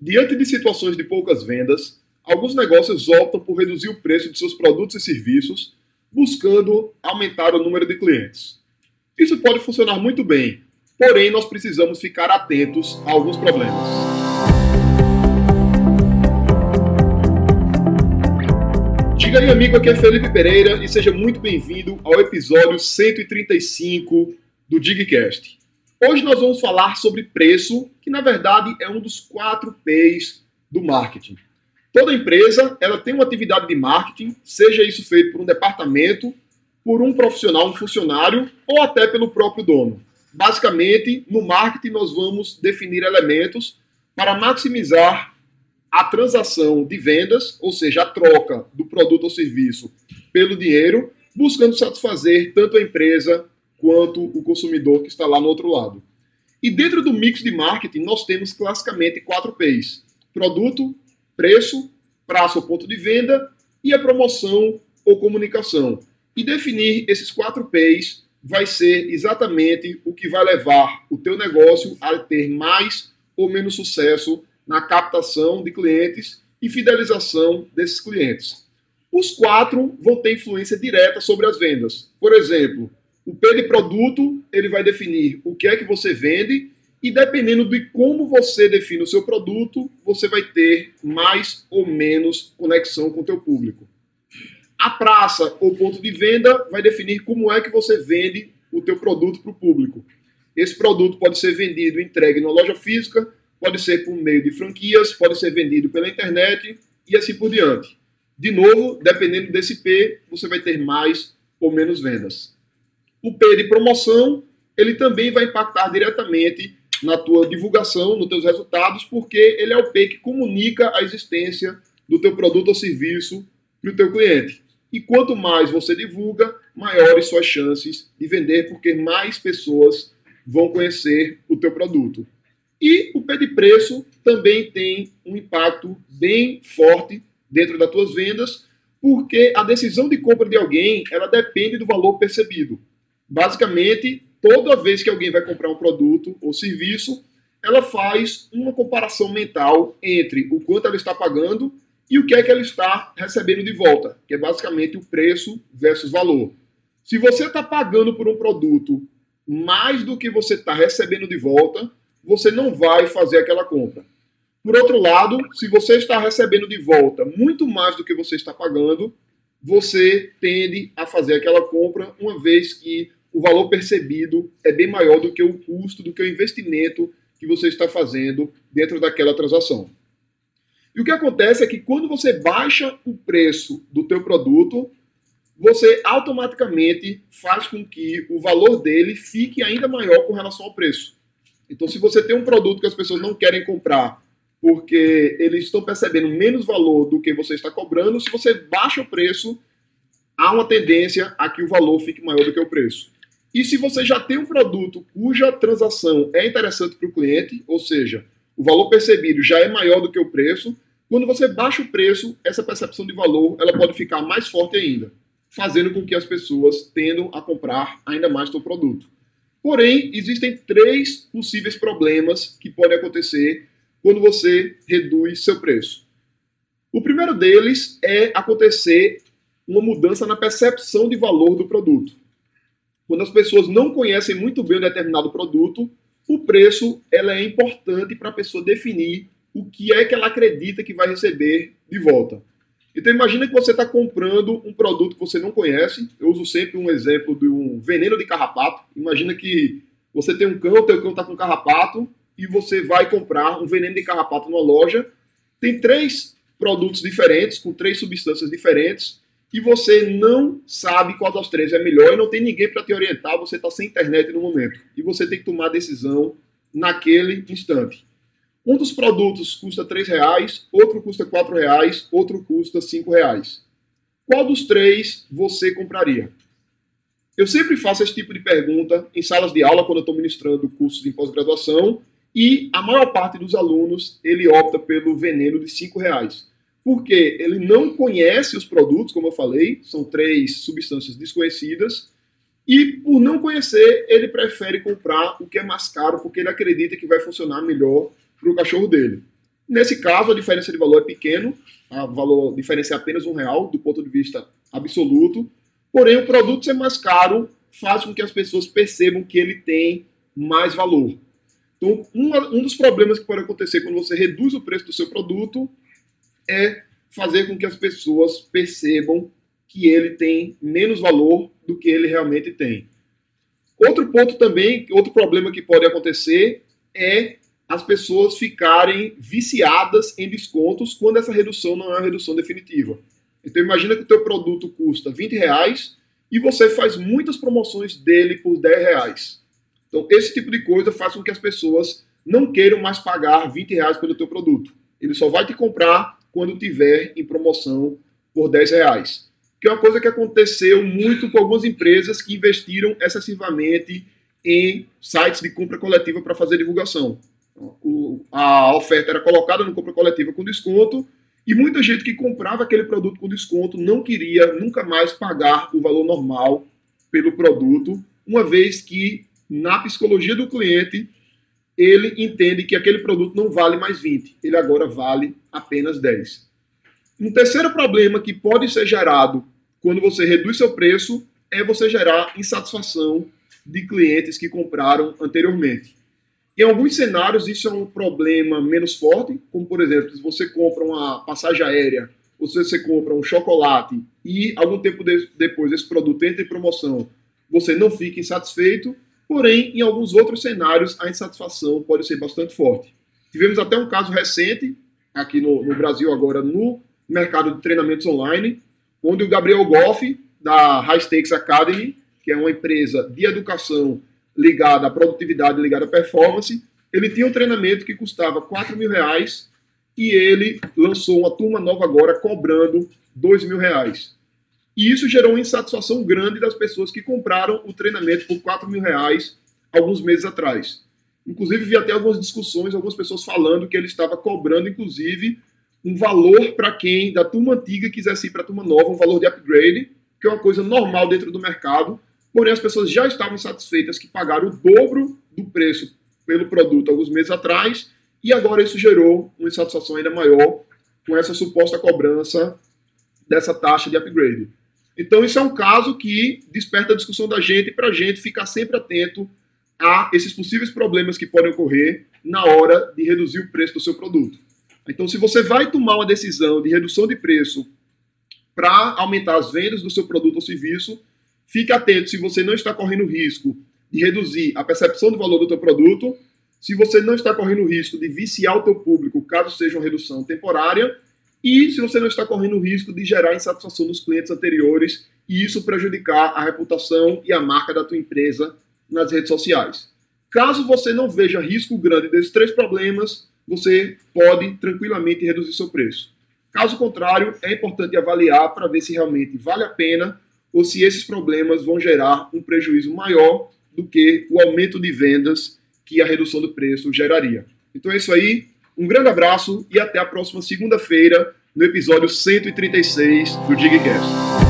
Diante de situações de poucas vendas, alguns negócios optam por reduzir o preço de seus produtos e serviços, buscando aumentar o número de clientes. Isso pode funcionar muito bem, porém nós precisamos ficar atentos a alguns problemas. Diga aí, amigo, aqui é Felipe Pereira e seja muito bem-vindo ao episódio 135 do Digcast. Hoje nós vamos falar sobre preço, que na verdade é um dos quatro P's do marketing. Toda empresa ela tem uma atividade de marketing, seja isso feito por um departamento, por um profissional, um funcionário ou até pelo próprio dono. Basicamente, no marketing nós vamos definir elementos para maximizar a transação de vendas, ou seja, a troca do produto ou serviço pelo dinheiro, buscando satisfazer tanto a empresa quanto o consumidor que está lá no outro lado. E dentro do mix de marketing, nós temos classicamente quatro P's: produto, preço, prazo ou ponto de venda e a promoção ou comunicação. E definir esses quatro P's vai ser exatamente o que vai levar o teu negócio a ter mais ou menos sucesso na captação de clientes e fidelização desses clientes. Os quatro vão ter influência direta sobre as vendas. Por exemplo, o P de produto, ele vai definir o que é que você vende e dependendo de como você define o seu produto, você vai ter mais ou menos conexão com o teu público. A praça ou ponto de venda vai definir como é que você vende o teu produto para o público. Esse produto pode ser vendido entregue na loja física, pode ser por meio de franquias, pode ser vendido pela internet e assim por diante. De novo, dependendo desse P, você vai ter mais ou menos vendas. O P de promoção, ele também vai impactar diretamente na tua divulgação, nos teus resultados, porque ele é o P que comunica a existência do teu produto ou serviço para o teu cliente. E quanto mais você divulga, maiores suas chances de vender, porque mais pessoas vão conhecer o teu produto. E o P de preço também tem um impacto bem forte dentro das tuas vendas, porque a decisão de compra de alguém, ela depende do valor percebido. Basicamente, toda vez que alguém vai comprar um produto ou serviço, ela faz uma comparação mental entre o quanto ela está pagando e o que é que ela está recebendo de volta, que é basicamente o preço versus valor. Se você está pagando por um produto mais do que você está recebendo de volta, você não vai fazer aquela compra. Por outro lado, se você está recebendo de volta muito mais do que você está pagando, você tende a fazer aquela compra, uma vez que o valor percebido é bem maior do que o custo, do que o investimento que você está fazendo dentro daquela transação. E o que acontece é que quando você baixa o preço do teu produto, você automaticamente faz com que o valor dele fique ainda maior com relação ao preço. Então, se você tem um produto que as pessoas não querem comprar porque eles estão percebendo menos valor do que você está cobrando, se você baixa o preço, há uma tendência a que o valor fique maior do que o preço. E se você já tem um produto cuja transação é interessante para o cliente, ou seja, o valor percebido já é maior do que o preço, quando você baixa o preço, essa percepção de valor ela pode ficar mais forte ainda, fazendo com que as pessoas tendam a comprar ainda mais seu produto. Porém, existem três possíveis problemas que podem acontecer quando você reduz seu preço. O primeiro deles é acontecer uma mudança na percepção de valor do produto. Quando as pessoas não conhecem muito bem um determinado produto, o preço ela é importante para a pessoa definir o que é que ela acredita que vai receber de volta. Então imagina que você está comprando um produto que você não conhece. Eu uso sempre um exemplo de um veneno de carrapato. Imagina que você tem um cão, teu cão está com carrapato e você vai comprar um veneno de carrapato numa loja. Tem três produtos diferentes, com três substâncias diferentes e você não sabe qual das três é melhor e não tem ninguém para te orientar, você está sem internet no momento. E você tem que tomar a decisão naquele instante. Um dos produtos custa R$ reais, outro custa R$ reais, outro custa R$ reais. Qual dos três você compraria? Eu sempre faço esse tipo de pergunta em salas de aula quando eu estou ministrando cursos em pós-graduação e a maior parte dos alunos ele opta pelo veneno de R$ reais porque ele não conhece os produtos, como eu falei, são três substâncias desconhecidas, e por não conhecer, ele prefere comprar o que é mais caro, porque ele acredita que vai funcionar melhor para o cachorro dele. Nesse caso, a diferença de valor é pequeno, a valor, diferença é apenas um real do ponto de vista absoluto, porém o produto ser mais caro faz com que as pessoas percebam que ele tem mais valor. Então, um, um dos problemas que pode acontecer quando você reduz o preço do seu produto é fazer com que as pessoas percebam que ele tem menos valor do que ele realmente tem. Outro ponto também, outro problema que pode acontecer é as pessoas ficarem viciadas em descontos quando essa redução não é uma redução definitiva. Então imagina que o teu produto custa 20 reais e você faz muitas promoções dele por 10 reais. Então esse tipo de coisa faz com que as pessoas não queiram mais pagar 20 reais pelo teu produto. Ele só vai te comprar quando tiver em promoção por 10 reais. Que é uma coisa que aconteceu muito com algumas empresas que investiram excessivamente em sites de compra coletiva para fazer divulgação o, a oferta era colocada no compra coletiva com desconto e muita gente que comprava aquele produto com desconto não queria nunca mais pagar o valor normal pelo produto, uma vez que na psicologia do cliente ele entende que aquele produto não vale mais 20, ele agora vale apenas 10. Um terceiro problema que pode ser gerado quando você reduz seu preço é você gerar insatisfação de clientes que compraram anteriormente. Em alguns cenários, isso é um problema menos forte, como por exemplo, se você compra uma passagem aérea, ou se você compra um chocolate e algum tempo de, depois esse produto entra em promoção, você não fica insatisfeito. Porém, em alguns outros cenários, a insatisfação pode ser bastante forte. Tivemos até um caso recente, aqui no, no Brasil, agora no mercado de treinamentos online, onde o Gabriel Goff, da High Stakes Academy, que é uma empresa de educação ligada à produtividade, ligada à performance. Ele tinha um treinamento que custava 4 mil reais e ele lançou uma turma nova agora cobrando 2 mil reais. E isso gerou uma insatisfação grande das pessoas que compraram o treinamento por 4 mil reais alguns meses atrás. Inclusive, vi até algumas discussões, algumas pessoas falando que ele estava cobrando, inclusive, um valor para quem da turma antiga quisesse ir para a turma nova, um valor de upgrade, que é uma coisa normal dentro do mercado, porém as pessoas já estavam satisfeitas que pagaram o dobro do preço pelo produto alguns meses atrás, e agora isso gerou uma insatisfação ainda maior com essa suposta cobrança dessa taxa de upgrade. Então, isso é um caso que desperta a discussão da gente para a gente ficar sempre atento a esses possíveis problemas que podem ocorrer na hora de reduzir o preço do seu produto. Então, se você vai tomar uma decisão de redução de preço para aumentar as vendas do seu produto ou serviço, Fique atento se você não está correndo risco de reduzir a percepção do valor do teu produto, se você não está correndo risco de viciar o teu público, caso seja uma redução temporária, e se você não está correndo risco de gerar insatisfação nos clientes anteriores e isso prejudicar a reputação e a marca da tua empresa nas redes sociais. Caso você não veja risco grande desses três problemas, você pode tranquilamente reduzir seu preço. Caso contrário, é importante avaliar para ver se realmente vale a pena ou se esses problemas vão gerar um prejuízo maior do que o aumento de vendas que a redução do preço geraria. Então é isso aí, um grande abraço e até a próxima segunda-feira no episódio 136 do DigCast.